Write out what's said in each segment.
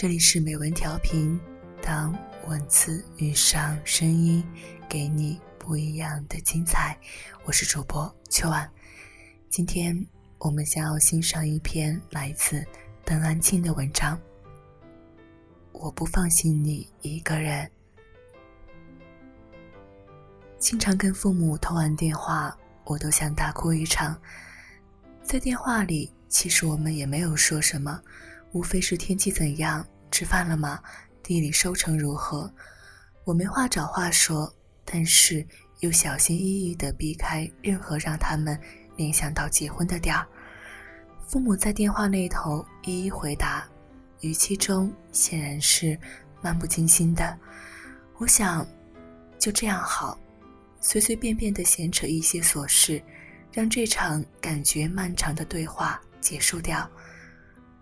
这里是美文调频，当文字遇上声音，给你不一样的精彩。我是主播秋晚，今天我们将要欣赏一篇来自邓安庆的文章。我不放心你一个人。经常跟父母通完电话，我都想大哭一场。在电话里，其实我们也没有说什么。无非是天气怎样，吃饭了吗？地里收成如何？我没话找话说，但是又小心翼翼地避开任何让他们联想到结婚的点儿。父母在电话那头一一回答，语气中显然是漫不经心的。我想，就这样好，随随便便地闲扯一些琐事，让这场感觉漫长的对话结束掉。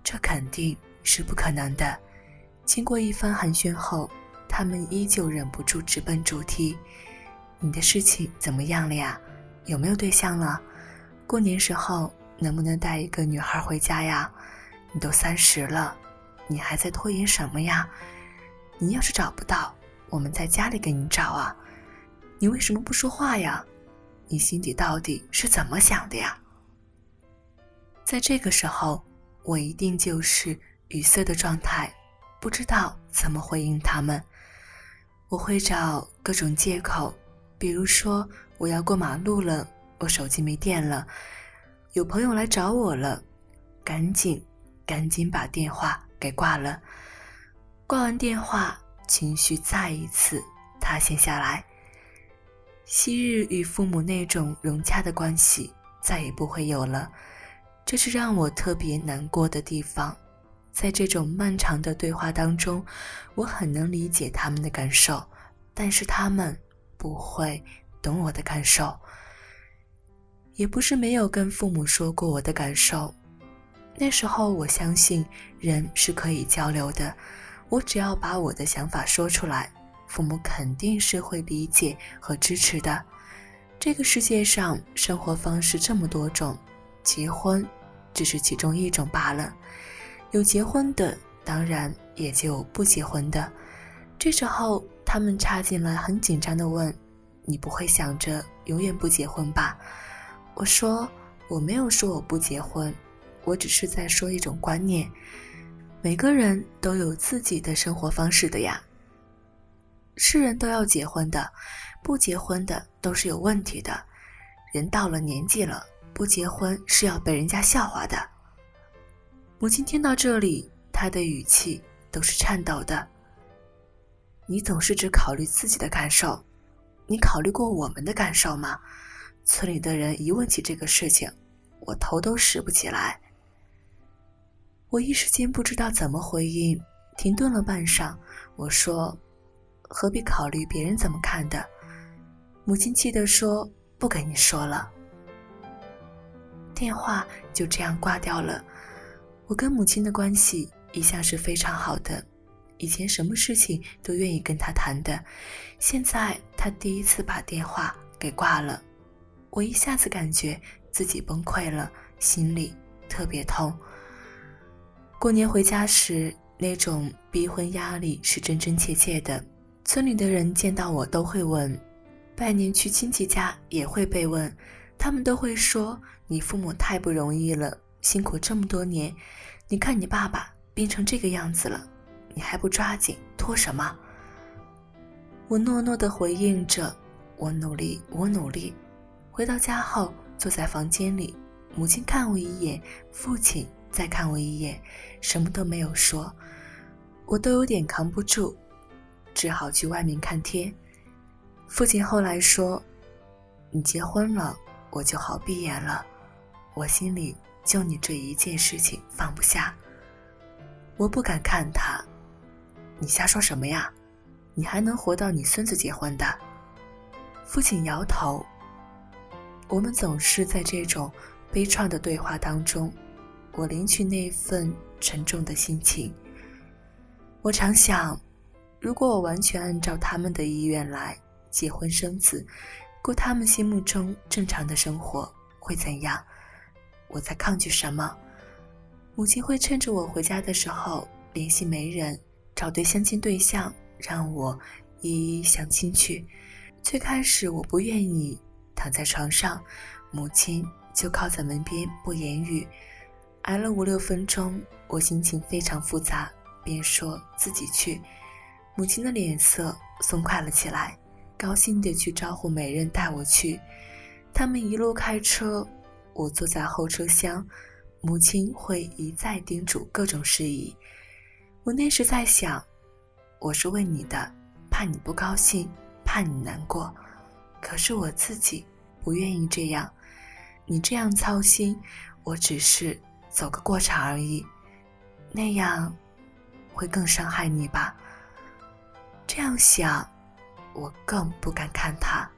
这肯定是不可能的。经过一番寒暄后，他们依旧忍不住直奔主题：“你的事情怎么样了呀？有没有对象了？过年时候能不能带一个女孩回家呀？你都三十了，你还在拖延什么呀？你要是找不到，我们在家里给你找啊！你为什么不说话呀？你心底到底是怎么想的呀？”在这个时候。我一定就是语塞的状态，不知道怎么回应他们。我会找各种借口，比如说我要过马路了，我手机没电了，有朋友来找我了，赶紧赶紧把电话给挂了。挂完电话，情绪再一次塌陷下来。昔日与父母那种融洽的关系再也不会有了。这是让我特别难过的地方，在这种漫长的对话当中，我很能理解他们的感受，但是他们不会懂我的感受。也不是没有跟父母说过我的感受，那时候我相信人是可以交流的，我只要把我的想法说出来，父母肯定是会理解和支持的。这个世界上生活方式这么多种，结婚。只是其中一种罢了，有结婚的，当然也就不结婚的。这时候，他们插进来，很紧张的问：“你不会想着永远不结婚吧？”我说：“我没有说我不结婚，我只是在说一种观念。每个人都有自己的生活方式的呀。是人都要结婚的，不结婚的都是有问题的。人到了年纪了。”不结婚是要被人家笑话的。母亲听到这里，她的语气都是颤抖的。你总是只考虑自己的感受，你考虑过我们的感受吗？村里的人一问起这个事情，我头都拾不起来。我一时间不知道怎么回应，停顿了半晌，我说：“何必考虑别人怎么看的？”母亲气得说：“不跟你说了。”电话就这样挂掉了。我跟母亲的关系一向是非常好的，以前什么事情都愿意跟她谈的。现在她第一次把电话给挂了，我一下子感觉自己崩溃了，心里特别痛。过年回家时，那种逼婚压力是真真切切的。村里的人见到我都会问，拜年去亲戚家也会被问。他们都会说：“你父母太不容易了，辛苦这么多年，你看你爸爸病成这个样子了，你还不抓紧，拖什么？”我诺诺地回应着：“我努力，我努力。”回到家后，坐在房间里，母亲看我一眼，父亲再看我一眼，什么都没有说。我都有点扛不住，只好去外面看天。父亲后来说：“你结婚了。”我就好闭眼了，我心里就你这一件事情放不下。我不敢看他，你瞎说什么呀？你还能活到你孙子结婚的？父亲摇头。我们总是在这种悲怆的对话当中，我领取那份沉重的心情。我常想，如果我完全按照他们的意愿来结婚生子。过他们心目中正常的生活会怎样？我在抗拒什么？母亲会趁着我回家的时候联系媒人，找对相亲对象，让我一一相亲去。最开始我不愿意，躺在床上，母亲就靠在门边不言语。挨了五六分钟，我心情非常复杂，便说自己去。母亲的脸色松快了起来，高兴地去招呼媒人带我去。他们一路开车，我坐在后车厢，母亲会一再叮嘱各种事宜。我那时在想，我是为你的，怕你不高兴，怕你难过。可是我自己不愿意这样，你这样操心，我只是走个过场而已，那样会更伤害你吧。这样想，我更不敢看他。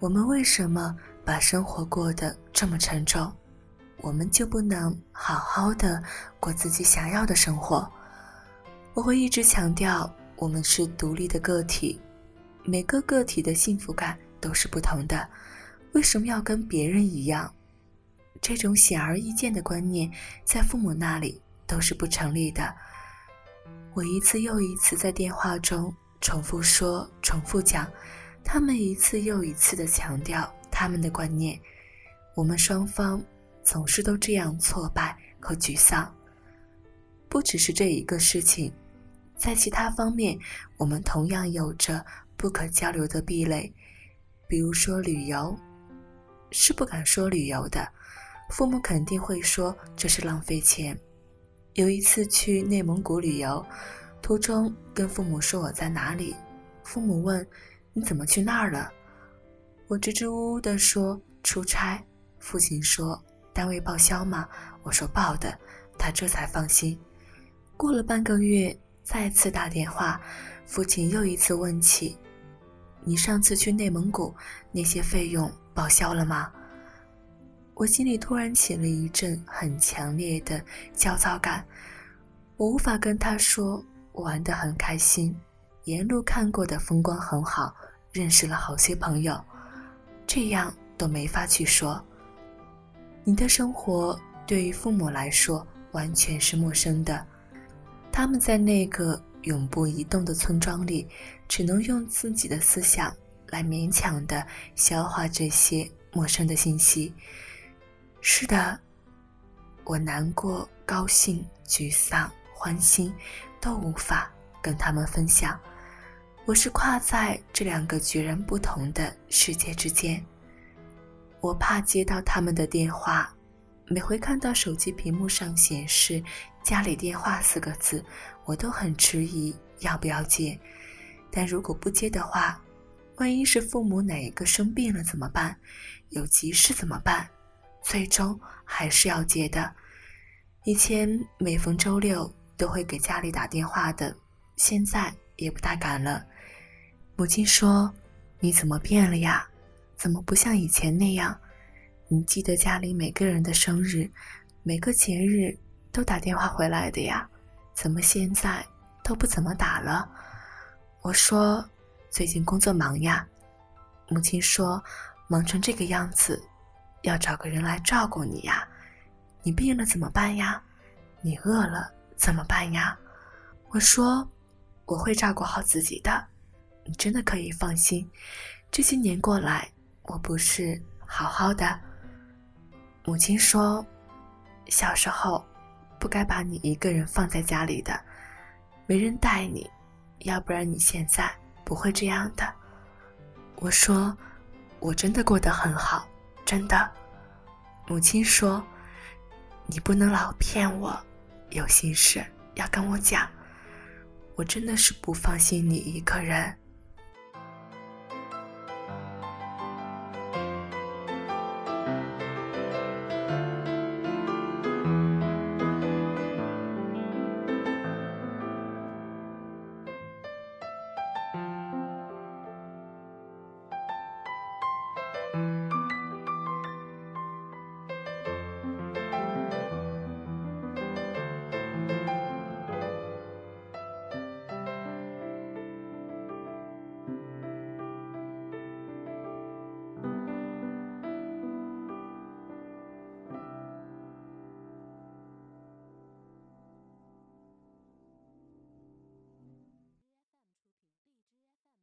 我们为什么把生活过得这么沉重？我们就不能好好的过自己想要的生活？我会一直强调，我们是独立的个体，每个个体的幸福感都是不同的。为什么要跟别人一样？这种显而易见的观念，在父母那里都是不成立的。我一次又一次在电话中重复说、重复讲。他们一次又一次的强调他们的观念，我们双方总是都这样挫败和沮丧。不只是这一个事情，在其他方面，我们同样有着不可交流的壁垒。比如说旅游，是不敢说旅游的，父母肯定会说这是浪费钱。有一次去内蒙古旅游，途中跟父母说我在哪里，父母问。你怎么去那儿了？我支支吾吾地说出差。父亲说单位报销吗？我说报的。他这才放心。过了半个月，再次打电话，父亲又一次问起：你上次去内蒙古那些费用报销了吗？我心里突然起了一阵很强烈的焦躁感。我无法跟他说我玩得很开心。沿路看过的风光很好，认识了好些朋友，这样都没法去说。你的生活对于父母来说完全是陌生的，他们在那个永不移动的村庄里，只能用自己的思想来勉强的消化这些陌生的信息。是的，我难过、高兴、沮丧、欢欣，都无法跟他们分享。我是跨在这两个截然不同的世界之间。我怕接到他们的电话，每回看到手机屏幕上显示“家里电话”四个字，我都很迟疑要不要接。但如果不接的话，万一是父母哪一个生病了怎么办？有急事怎么办？最终还是要接的。以前每逢周六都会给家里打电话的，现在也不大敢了。母亲说：“你怎么变了呀？怎么不像以前那样？你记得家里每个人的生日，每个节日都打电话回来的呀？怎么现在都不怎么打了？”我说：“最近工作忙呀。”母亲说：“忙成这个样子，要找个人来照顾你呀。你病了怎么办呀？你饿了怎么办呀？”我说：“我会照顾好自己的。”你真的可以放心，这些年过来，我不是好好的。母亲说，小时候不该把你一个人放在家里的，没人带你，要不然你现在不会这样的。我说，我真的过得很好，真的。母亲说，你不能老骗我，有心事要跟我讲。我真的是不放心你一个人。